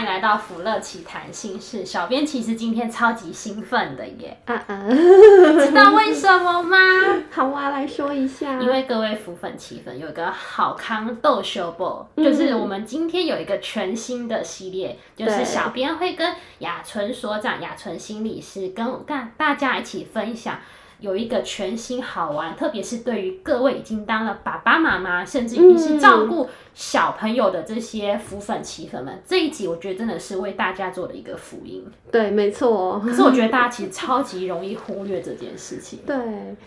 欢迎来到福乐奇谈心事。小编其实今天超级兴奋的耶，啊啊，知道为什么吗？好啊，来说一下。因为各位福粉奇粉有一个好康逗相报，就是我们今天有一个全新的系列，嗯、就是小编会跟雅纯所长、雅纯心理师跟大大家一起分享。有一个全新好玩，特别是对于各位已经当了爸爸妈妈，甚至已经是照顾小朋友的这些福粉奇粉们，嗯、这一集我觉得真的是为大家做的一个福音。对，没错。可是我觉得大家其实超级容易忽略这件事情。对，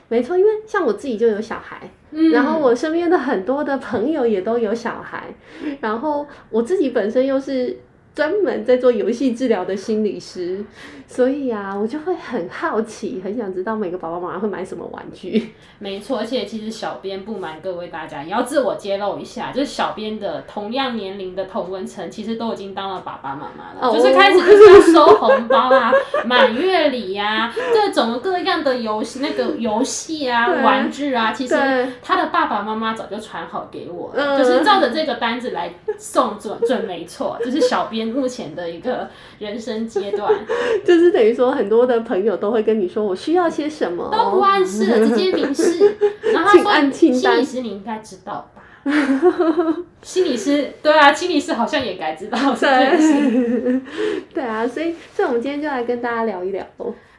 没错，因为像我自己就有小孩，嗯、然后我身边的很多的朋友也都有小孩，然后我自己本身又是。专门在做游戏治疗的心理师，所以啊，我就会很好奇，很想知道每个爸爸妈妈会买什么玩具。没错，而且其实小编不瞒各位大家，也要自我揭露一下，就是小编的同样年龄的同温层，其实都已经当了爸爸妈妈了，哦、就是开始就是要收红包啊、满月礼呀、啊、各种各样的游戏，那个游戏啊、玩具啊，其实他的爸爸妈妈早就传好给我了，就是照着这个单子来送准准没错，就是小编。目前的一个人生阶段，就是等于说，很多的朋友都会跟你说，我需要些什么，都不暗示了，直接明示。然后他说，心理师你应该知道吧？心理师，对啊，心理师好像也该知道这件事。对啊，所以，所以我们今天就来跟大家聊一聊。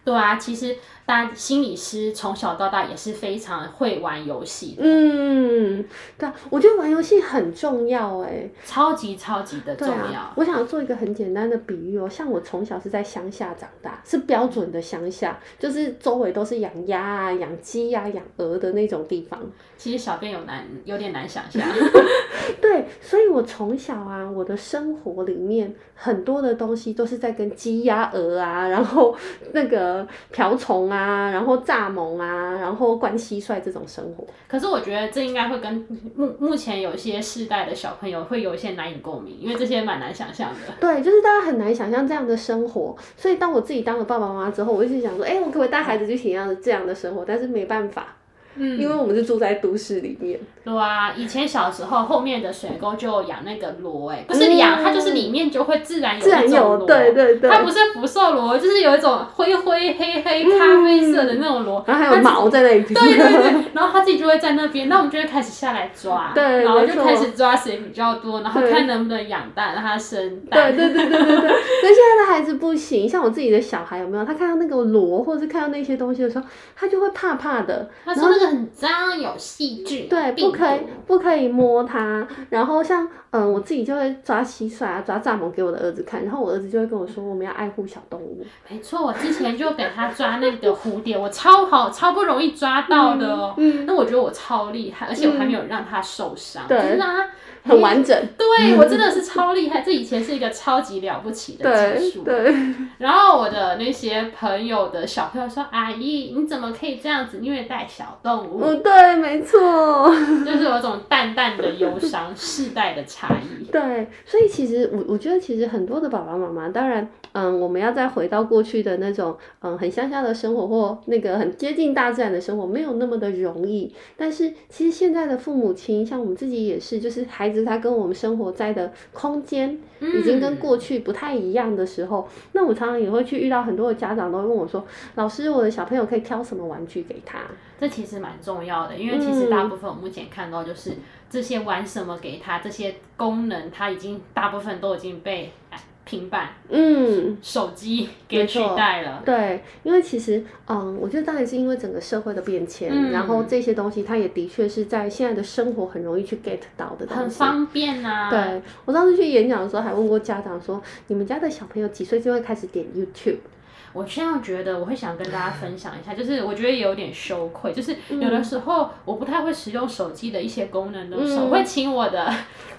对啊，其实。但心理师从小到大也是非常会玩游戏的。嗯，对啊，我觉得玩游戏很重要哎，超级超级的重要。啊、我想做一个很简单的比喻哦，像我从小是在乡下长大，是标准的乡下，就是周围都是养鸭啊、养鸡呀、养鹅的那种地方。其实小编有难有点难想象。对，所以我从小啊，我的生活里面很多的东西都是在跟鸡鸭鹅啊，然后那个瓢虫啊。啊，然后蚱蜢啊，然后灌蟋蟀这种生活。可是我觉得这应该会跟目目前有些世代的小朋友会有一些难以共鸣，因为这些蛮难想象的。对，就是大家很难想象这样的生活。所以当我自己当了爸爸妈妈之后，我一直想说，哎，我可不可以带孩子去体验这样的生活？但是没办法。嗯，因为我们是住在都市里面。对啊，以前小时候后面的水沟就养那个螺，哎，不是养，它就是里面就会自然有一种螺，对对对，它不是福寿螺，就是有一种灰灰黑黑咖啡色的那种螺，然后还有毛在那里。对对对，然后它自己就会在那边，那我们就会开始下来抓，对，然后就开始抓谁比较多，然后看能不能养蛋，让它生蛋。对对对对对对。可是现在的孩子不行，像我自己的小孩有没有？他看到那个螺，或者是看到那些东西的时候，他就会怕怕的。他说那个很脏，有细菌。对，不可以不可以摸它。然后像嗯，我自己就会抓蟋蟀啊，抓蚱蜢给我的儿子看。然后我儿子就会跟我说，我们要爱护小动物。没错，我之前就给他抓那个蝴蝶，我超好超不容易抓到的哦。嗯。那我觉得我超厉害，而且我还没有让他受伤，就是让他很完整。对，我真的是超厉害，这以前是一个超级了不起的技术。对。然后我的那些朋友的小朋友说：“阿姨，你怎么可以这样子虐待小动物？”嗯，对，没错，就是有种淡淡的忧伤，世代的差异。对，所以其实我我觉得，其实很多的爸爸妈妈，当然，嗯，我们要再回到过去的那种，嗯，很乡下的生活或那个很接近大自然的生活，没有那么的容易。但是其实现在的父母亲，像我们自己也是，就是孩子他跟我们生活在的空间已经跟过去不太一样的时候，嗯、那我常常也会去遇到很多的家长都会问我说：“老师，我的小朋友可以挑什么玩具给他？”这其实蛮重要的，因为其实大部分我目前看到就是这些玩什么给他，这些功能他已经大部分都已经被平板、嗯，手机给取代了。对，因为其实，嗯，我觉得当然是因为整个社会的变迁，嗯、然后这些东西它也的确是在现在的生活很容易去 get 到的东西，很方便啊。对，我上次去演讲的时候还问过家长说，你们家的小朋友几岁就会开始点 YouTube？我现在觉得我会想跟大家分享一下，就是我觉得也有点羞愧，就是有的时候我不太会使用手机的一些功能的时候，我会请我的。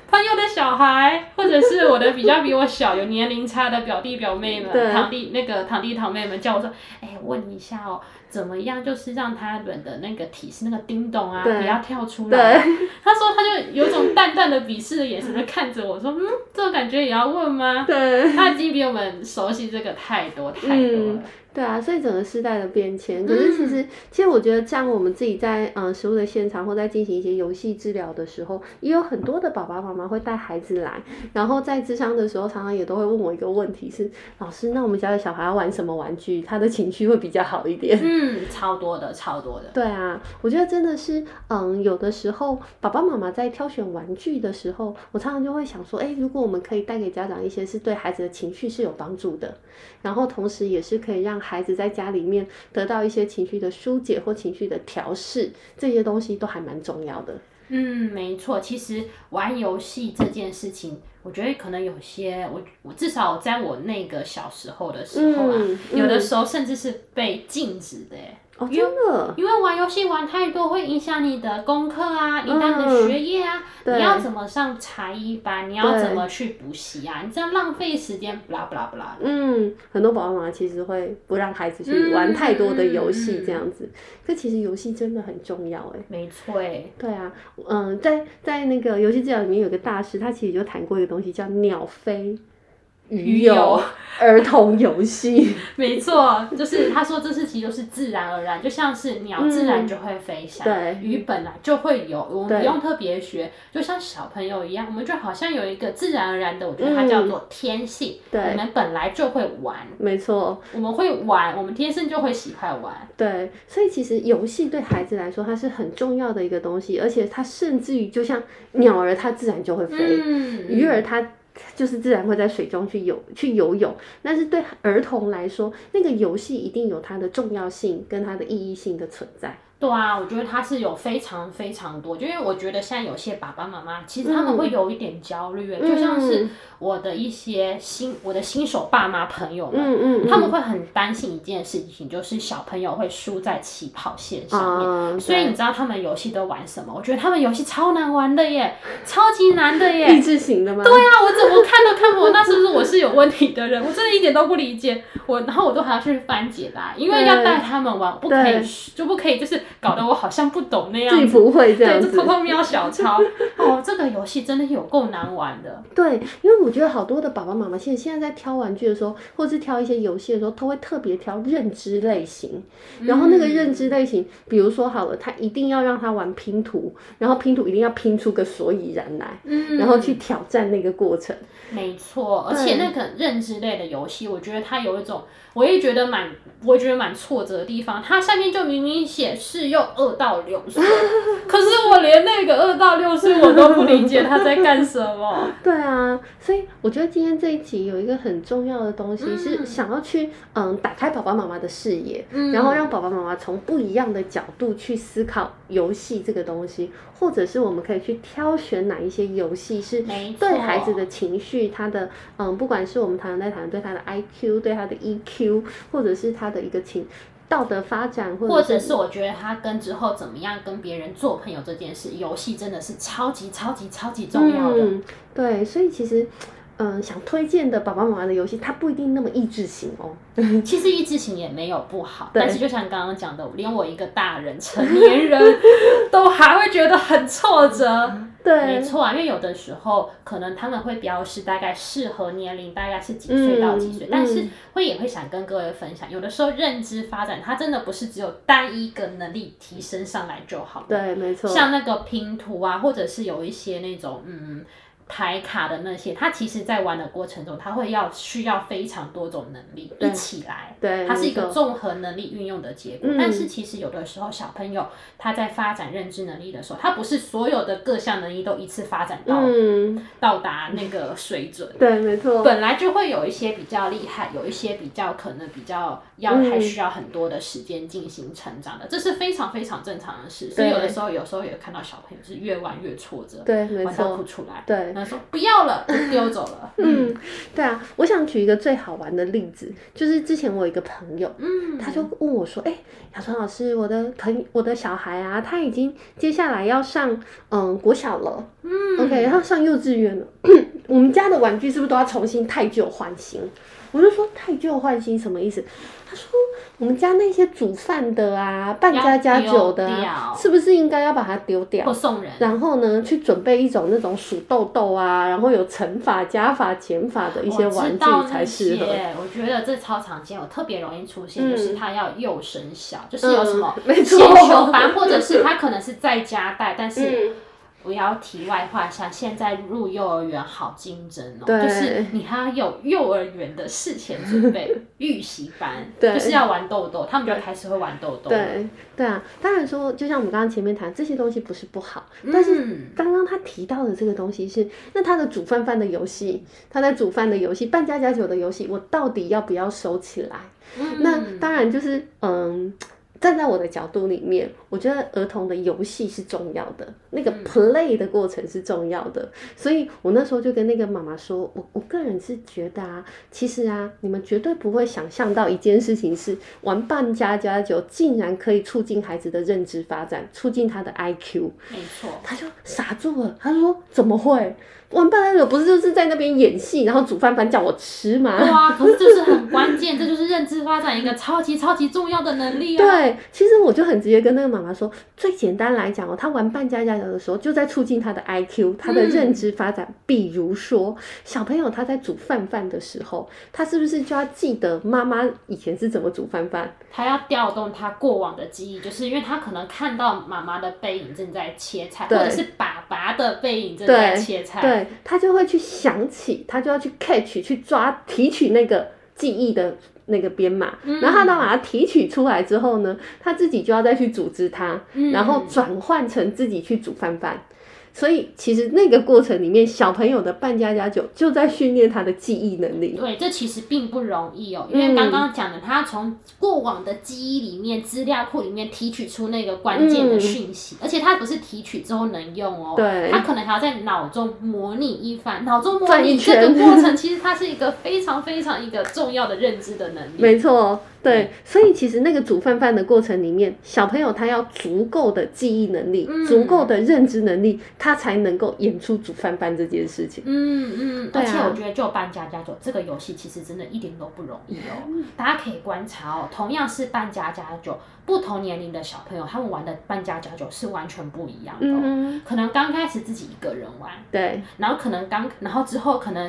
朋友的小孩，或者是我的比较比我小、有年龄差的表弟表妹们、堂弟那个堂弟堂妹们，叫我说：“哎、欸，问一下哦，怎么样？就是让他们的那个体式，那个叮咚啊，不要跳出来。”他说，他就有种淡淡的鄙视的眼神在看着我说：“嗯，这种感觉也要问吗？”对，他已经比我们熟悉这个太多太多了。嗯对啊，所以整个时代的变迁，可是其实，嗯、其实我觉得，像我们自己在嗯食物的现场或在进行一些游戏治疗的时候，也有很多的爸爸妈妈会带孩子来，然后在智商的时候，常常也都会问我一个问题是：老师，那我们家的小孩要玩什么玩具，他的情绪会比较好一点？嗯，超多的，超多的。对啊，我觉得真的是，嗯，有的时候爸爸妈妈在挑选玩具的时候，我常常就会想说，哎，如果我们可以带给家长一些是对孩子的情绪是有帮助的，然后同时也是可以让孩子在家里。面得到一些情绪的疏解或情绪的调试，这些东西都还蛮重要的。嗯，没错。其实玩游戏这件事情，我觉得可能有些我我至少在我那个小时候的时候啊，嗯嗯、有的时候甚至是被禁止的。哦，真的，因为玩游戏玩太多会影响你的功课啊，你的学业啊，你要怎么上才艺班，你要怎么去补习啊？你这样浪费时间，不啦不啦不啦。嗯，很多爸爸妈妈其实会不让孩子去玩太多的游戏，这样子。可其实游戏真的很重要，哎。没错，哎。对啊，嗯，在在那个游戏治疗里面有个大师，他其实就谈过一个东西，叫鸟飞。鱼友。儿童游戏，没错，就是他说这是其实就是自然而然，就像是鸟自然就会飞翔，嗯、对，鱼本来就会游，我们不用特别学，就像小朋友一样，我们就好像有一个自然而然的，我觉得它叫做天性，嗯、对，我们本来就会玩，没错，我们会玩，我们天生就会喜欢玩，对，所以其实游戏对孩子来说，它是很重要的一个东西，而且它甚至于就像鸟儿，它自然就会飞，嗯、鱼儿它。就是自然会在水中去游去游泳，但是对儿童来说，那个游戏一定有它的重要性跟它的意义性的存在。对啊，我觉得他是有非常非常多，就因为我觉得现在有些爸爸妈妈其实他们会有一点焦虑，嗯、就像是我的一些新我的新手爸妈朋友们，嗯嗯嗯、他们会很担心一件事情，就是小朋友会输在起跑线上面。嗯、所以你知道他们游戏都玩什么？我觉得他们游戏超难玩的耶，超级难的耶。益智型的吗？对啊，我怎么看都看不懂，那是不是我是有问题的人？我真的一点都不理解我，然后我都还要去翻解答，因为要带他们玩，不可以就不可以就是。搞得我好像不懂那样子，自己不会这样子，对，偷偷瞄小抄。哦，这个游戏真的有够难玩的。对，因为我觉得好多的爸爸妈妈现在现在在挑玩具的时候，或是挑一些游戏的时候，他会特别挑认知类型。然后那个认知类型，嗯、比如说好了，他一定要让他玩拼图，然后拼图一定要拼出个所以然来，嗯，然后去挑战那个过程。没错，而且那个认知类的游戏，我觉得它有一种。我也觉得蛮，我也觉得蛮挫折的地方。它下面就明明显示用二到六岁，可是我连那个二到六岁我都不理解他在干什么。对啊，所以我觉得今天这一集有一个很重要的东西，是想要去嗯打开爸爸妈妈的视野，嗯、然后让爸爸妈妈从不一样的角度去思考游戏这个东西，或者是我们可以去挑选哪一些游戏是对孩子的情绪，他的嗯，不管是我们常常在谈对他的 IQ，对他的 EQ。或者是他的一个情道德发展，或者，或者是我觉得他跟之后怎么样跟别人做朋友这件事，游戏真的是超级超级超级重要的。嗯，对，所以其实。嗯，想推荐的爸爸妈妈的游戏，它不一定那么益智型哦。其实益智型也没有不好，但是就像刚刚讲的，连我一个大人成年人都还会觉得很挫折。对，没错啊，因为有的时候可能他们会标示大概适合年龄大概是几岁到几岁，嗯、但是会也会想跟各位分享，有的时候认知发展它真的不是只有单一个能力提升上来就好。对，没错。像那个拼图啊，或者是有一些那种嗯。牌卡的那些，他其实在玩的过程中，他会要需要非常多种能力一起来，对，它是一个综合能力运用的结果。嗯、但是其实有的时候小朋友他在发展认知能力的时候，他不是所有的各项能力都一次发展到、嗯、到达那个水准。对，没错。本来就会有一些比较厉害，有一些比较可能比较要还需要很多的时间进行成长的，嗯、这是非常非常正常的事。所以有的时候有时候也看到小朋友是越玩越挫折，对，玩到不出来。对。他说不要了，就丢走了。嗯，对啊，我想举一个最好玩的例子，就是之前我有一个朋友，嗯，他就问我说，哎、欸，雅川老师，我的朋我的小孩啊，他已经接下来要上嗯国小了，嗯，OK，然后上幼稚园了，我们家的玩具是不是都要重新太旧换新？我就说太旧换新什么意思？他说我们家那些煮饭的啊，办家家酒的啊，是不是应该要把它丢掉？或送人？然后呢，去准备一种那种数豆豆啊，然后有乘法、加法、减法的一些玩具才适合。我觉得这超常见，我特别容易出现，就是他要幼升小，嗯、就是有什么没先修班，或者是他可能是在家带，但是。我要题外话一下，现在入幼儿园好竞争哦，就是你还要有幼儿园的事前准备预习班，就是要玩豆豆，他们就开始会玩豆豆。对对啊，当然说，就像我们刚刚前面谈这些东西不是不好，但是刚刚他提到的这个东西是，那他的煮饭饭的游戏，他在煮饭的游戏，扮家家酒的游戏，我到底要不要收起来？嗯、那当然就是嗯。站在我的角度里面，我觉得儿童的游戏是重要的，那个 play 的过程是重要的，所以我那时候就跟那个妈妈说，我我个人是觉得啊，其实啊，你们绝对不会想象到一件事情是玩扮家家酒竟然可以促进孩子的认知发展，促进他的 IQ。没错，他就傻住了，他说怎么会？玩扮家酒不是就是在那边演戏，然后煮饭饭叫我吃吗？对啊，可是这是很关键，这就是认知发展一个超级超级重要的能力啊。对，其实我就很直接跟那个妈妈说，最简单来讲哦，他玩扮家家酒的时候，就在促进他的 IQ，他的认知发展。嗯、比如说，小朋友他在煮饭饭的时候，他是不是就要记得妈妈以前是怎么煮饭饭？他要调动他过往的记忆，就是因为他可能看到妈妈的背影正在切菜，或者是爸爸的背影正在切菜。对。对他就会去想起，他就要去 catch 去抓提取那个记忆的那个编码，嗯、然后他把它提取出来之后呢，他自己就要再去组织它，嗯、然后转换成自己去煮饭饭。所以其实那个过程里面，小朋友的扮家家酒就在训练他的记忆能力。对，这其实并不容易哦，因为刚刚讲的，他从过往的记忆里面、资料库里面提取出那个关键的讯息，嗯、而且他不是提取之后能用哦，对，他可能还要在脑中模拟一番，脑中模拟这个过程，其实它是一个非常非常一个重要的认知的能力。没错。对，所以其实那个煮饭饭的过程里面，小朋友他要足够的记忆能力，嗯、足够的认知能力，他才能够演出煮饭饭这件事情。嗯嗯，而且我觉得就扮家家酒这个游戏，其实真的一点都不容易哦。嗯、大家可以观察哦，同样是扮家家酒，不同年龄的小朋友，他们玩的扮家家酒是完全不一样的、哦。嗯、可能刚开始自己一个人玩，对，然后可能刚，然后之后可能。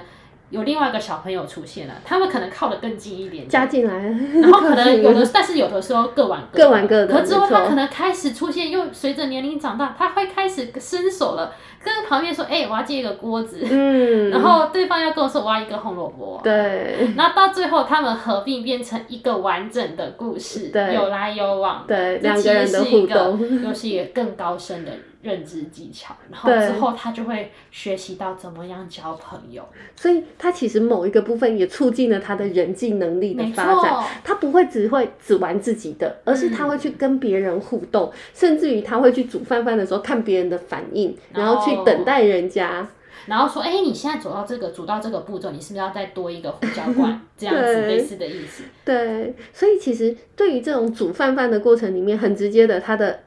有另外一个小朋友出现了，他们可能靠得更近一点，加进来，然后可能有的，但是有的时候各玩各，各玩各的。可之后他可能开始出现，又随着年龄长大，他会开始伸手了，跟旁边说：“哎、欸，我要借一个锅子。”嗯，然后对方要跟我说：“我要一个红萝卜。”对，然后到最后他们合并变成一个完整的故事，对，有来有往，对，两个人的互动，又是一个更高深的。认知技巧，然后之后他就会学习到怎么样交朋友，所以他其实某一个部分也促进了他的人际能力的发展。他不会只会只玩自己的，而是他会去跟别人互动，嗯、甚至于他会去煮饭饭的时候看别人的反应，然后，然后去等待人家，然后说：“哎，你现在走到这个煮到这个步骤，你是不是要再多一个胡椒罐？这样子类似的意思。”对，所以其实对于这种煮饭饭的过程里面，很直接的，他的。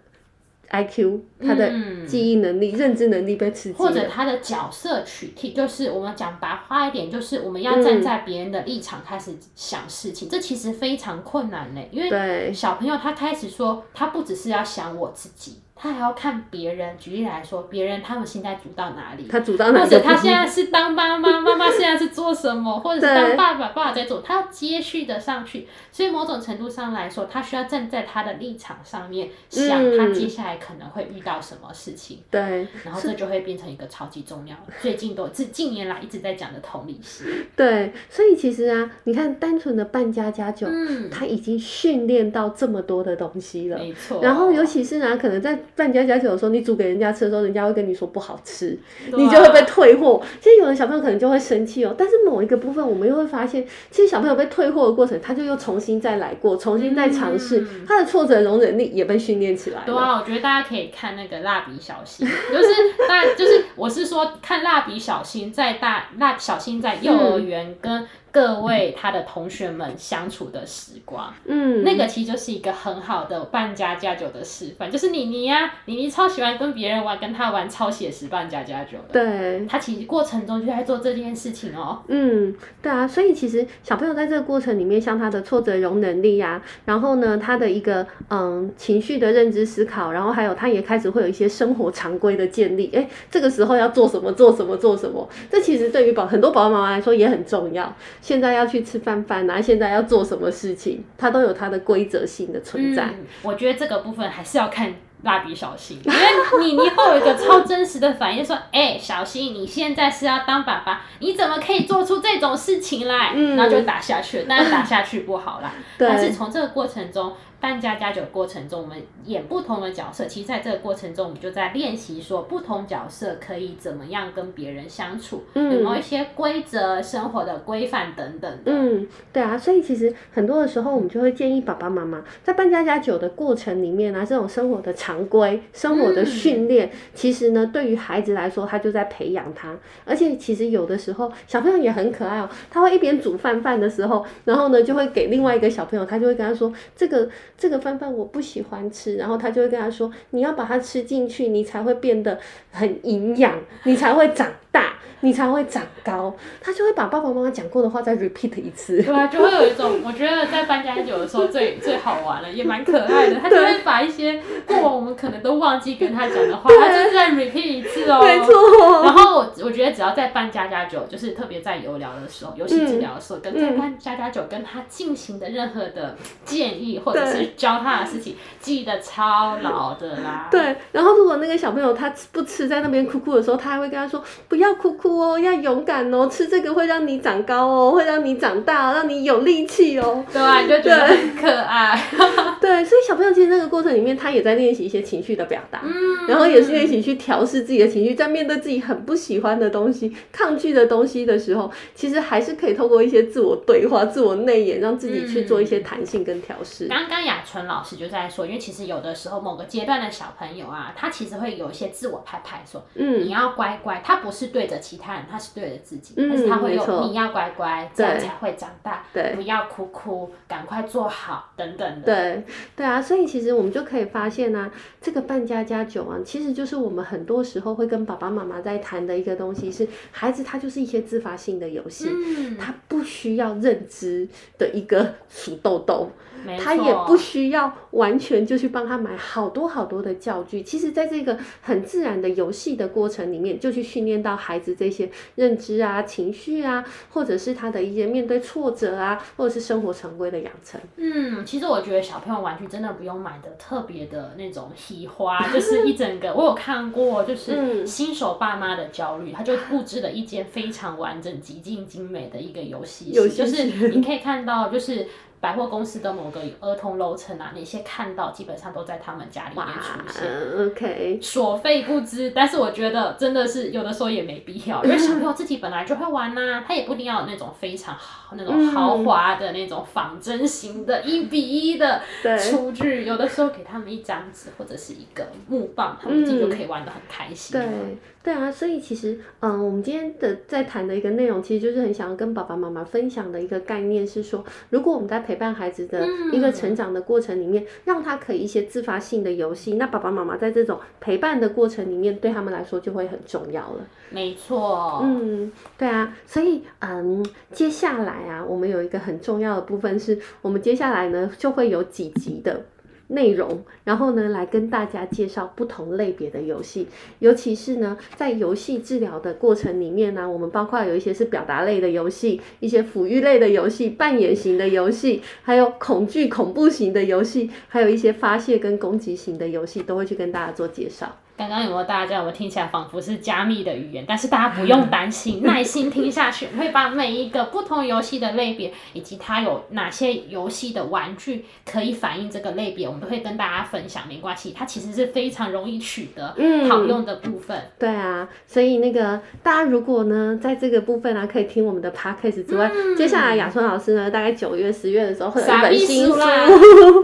I Q，他的记忆能力、嗯、认知能力被刺激，或者他的角色取替，就是我们讲白话一点，就是我们要站在别人的立场开始想事情，嗯、这其实非常困难嘞，因为小朋友他开始说，他不只是要想我自己。他还要看别人，举例来说，别人他们现在煮到哪里，他煮到哪里，或者他现在是当妈妈，妈妈现在是做什么，或者是当爸爸，爸爸在做，他要接续的上去。所以某种程度上来说，他需要站在他的立场上面想，他接下来可能会遇到什么事情。对、嗯，然后这就会变成一个超级重要，是最近都近近年来一直在讲的同理心。对，所以其实啊，你看单纯的扮家家酒，嗯，他已经训练到这么多的东西了，没错。然后尤其是呢，可能在办家家酒的时候，你煮给人家吃的时候，人家会跟你说不好吃，你就会被退货。其实有的小朋友可能就会生气哦，但是某一个部分，我们又会发现，其实小朋友被退货的过程，他就又重新再来过，重新再尝试，嗯、他的挫折容忍力也被训练起来了。对啊，我觉得大家可以看那个蜡笔小新，就是大就是我是说看蜡笔小新在大蜡小新在幼儿园跟。各位他的同学们相处的时光，嗯，那个其实就是一个很好的扮家家酒的示范，就是妮妮呀，妮妮超喜欢跟别人玩，跟他玩超写实扮家家酒的，对，他其实过程中就在做这件事情哦，嗯，对啊，所以其实小朋友在这个过程里面，像他的挫折容能力呀，然后呢，他的一个嗯情绪的认知思考，然后还有他也开始会有一些生活常规的建立，哎，这个时候要做什么，做什么，做什么，这其实对于宝很多宝宝妈妈来说也很重要。现在要去吃饭饭啊，现在要做什么事情，它都有它的规则性的存在。嗯，我觉得这个部分还是要看蜡笔小新，因为你你会有一个超真实的反应，说：“哎、欸，小新，你现在是要当爸爸，你怎么可以做出这种事情来？”嗯，然后就打下去了，但是打下去不好啦。但是从这个过程中。扮家家酒过程中，我们演不同的角色。其实，在这个过程中，我们就在练习说，不同角色可以怎么样跟别人相处，嗯、有没有一些规则、生活的规范等等。嗯，对啊。所以，其实很多的时候，我们就会建议爸爸妈妈在扮家家酒的过程里面啊，这种生活的常规、生活的训练，嗯、其实呢，对于孩子来说，他就在培养他。而且，其实有的时候，小朋友也很可爱哦。他会一边煮饭饭的时候，然后呢，就会给另外一个小朋友，他就会跟他说：“这个。”这个饭饭我不喜欢吃，然后他就会跟他说：“你要把它吃进去，你才会变得很营养，你才会长大。”你才会长高，他就会把爸爸妈妈讲过的话再 repeat 一次。对啊，就会有一种，我觉得在搬家家酒的时候最最好玩了，也蛮可爱的。他就会把一些过往我们可能都忘记跟他讲的话，他就是在 repeat 一次哦。没错。然后我我觉得只要在搬家家酒，就是特别在游聊的时候，游戏治疗的时候，嗯、跟在搬家家酒跟他进行的任何的建议或者是教他的事情，记得超牢的啦。对。然后如果那个小朋友他不吃，在那边哭哭的时候，他还会跟他说：“不要哭哭。”哦，要勇敢哦！吃这个会让你长高哦，会让你长大，让你有力气哦。对啊，你就觉得很可爱。对，所以小朋友其实那个过程里面，他也在练习一些情绪的表达，嗯，然后也是练习去调试自己的情绪，在面对自己很不喜欢的东西、抗拒的东西的时候，其实还是可以透过一些自我对话、自我内演，让自己去做一些弹性跟调试。刚刚雅纯老师就在说，因为其实有的时候某个阶段的小朋友啊，他其实会有一些自我拍拍说，嗯，你要乖乖，他不是对着其他人。他是对着自己，嗯、但是他会有你要乖乖，这样才会长大。对，不要哭哭，赶快做好，等等的。对，对啊，所以其实我们就可以发现呢、啊，这个扮家家酒啊，其实就是我们很多时候会跟爸爸妈妈在谈的一个东西，是孩子他就是一些自发性的游戏，嗯、他不需要认知的一个数豆豆。他也不需要完全就去帮他买好多好多的教具，其实，在这个很自然的游戏的过程里面，就去训练到孩子这些认知啊、情绪啊，或者是他的一些面对挫折啊，或者是生活常规的养成。嗯，其实我觉得小朋友玩具真的不用买的特别的那种喜花，就是一整个。我有看过，就是新手爸妈的焦虑，他就布置了一间非常完整、极尽精美的一个游戏室，就是你可以看到，就是。百货公司的某个儿童楼层啊，那些看到基本上都在他们家里面出现。OK，所费不知，但是我觉得真的是有的时候也没必要，因为小朋友自己本来就会玩呐、啊，他也不一定要有那种非常好、那种豪华的那种仿真型的一比一的厨具，有的时候给他们一张纸或者是一个木棒，他们自己就可以玩的很开心。对。对啊，所以其实，嗯，我们今天的在谈的一个内容，其实就是很想要跟爸爸妈妈分享的一个概念是说，如果我们在陪伴孩子的一个成长的过程里面，嗯、让他可以一些自发性的游戏，那爸爸妈妈在这种陪伴的过程里面，对他们来说就会很重要了。没错。嗯，对啊，所以，嗯，接下来啊，我们有一个很重要的部分是，我们接下来呢就会有几集的。内容，然后呢，来跟大家介绍不同类别的游戏，尤其是呢，在游戏治疗的过程里面呢，我们包括有一些是表达类的游戏，一些抚育类的游戏，扮演型的游戏，还有恐惧恐怖型的游戏，还有一些发泄跟攻击型的游戏，都会去跟大家做介绍。刚刚有没有大家有没有听起来仿佛是加密的语言？但是大家不用担心，耐心听下去，我会把每一个不同游戏的类别，以及它有哪些游戏的玩具可以反映这个类别，我们都会跟大家分享。没关系，它其实是非常容易取得、好用的部分。对啊，所以那个大家如果呢，在这个部分呢、啊，可以听我们的 podcast 之外，嗯、接下来雅春老师呢，大概九月、十月的时候会有一本新书，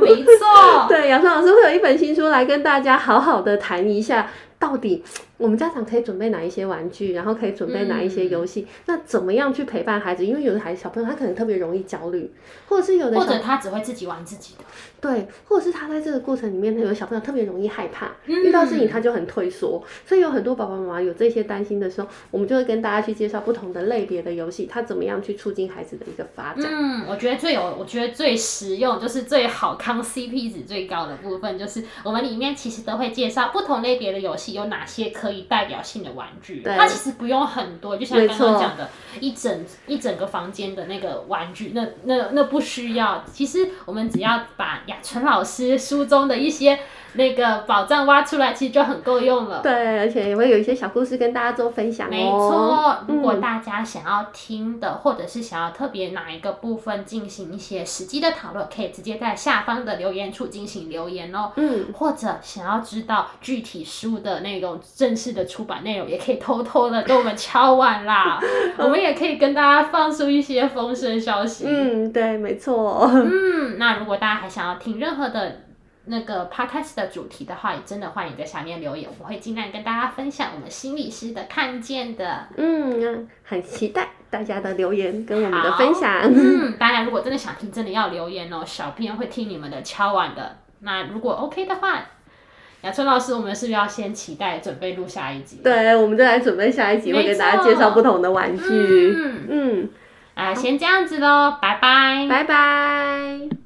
没错，对，雅春老师会有一本新书来跟大家好好的谈一下。到底我们家长可以准备哪一些玩具，然后可以准备哪一些游戏？嗯、那怎么样去陪伴孩子？因为有的孩子小朋友他可能特别容易焦虑，或者是有的或者他只会自己玩自己的，对，或者是他在这个过程里面，他有的小朋友特别容易害怕，嗯、遇到事情他就很退缩，所以有很多爸爸妈妈有这些担心的时候，我们就会跟大家去介绍不同的类别的游戏，他怎么样去促进孩子的一个发展。嗯，我觉得最有，我觉得最实用就是最好康 CP 值最高的部分，就是我们里面其实都会介绍不同类别的游戏。有哪些可以代表性的玩具？它其实不用很多，就像刚刚讲的，一整一整个房间的那个玩具，那那那不需要。其实我们只要把雅纯老师书中的一些。那个宝藏挖出来，其实就很够用了。对，而且也会有一些小故事跟大家做分享哦。没错，如果大家想要听的，嗯、或者是想要特别哪一个部分进行一些实际的讨论，可以直接在下方的留言处进行留言哦。嗯。或者想要知道具体书的那种正式的出版内容，也可以偷偷的跟我们敲碗啦。我们也可以跟大家放出一些风声消息。嗯，对，没错。嗯，那如果大家还想要听任何的。那个 podcast 的主题的话，也真的欢迎在下面留言，我会尽量跟大家分享我们心理师的看见的。嗯，很期待大家的留言跟我们的分享。嗯，大家如果真的想听，真的要留言哦，小编会听你们的敲碗的。那如果 OK 的话，雅春老师，我们是不是要先期待准备录下一集？对，我们就来准备下一集，会给大家介绍不同的玩具。嗯嗯，啊、嗯，先这样子喽，拜拜，拜拜。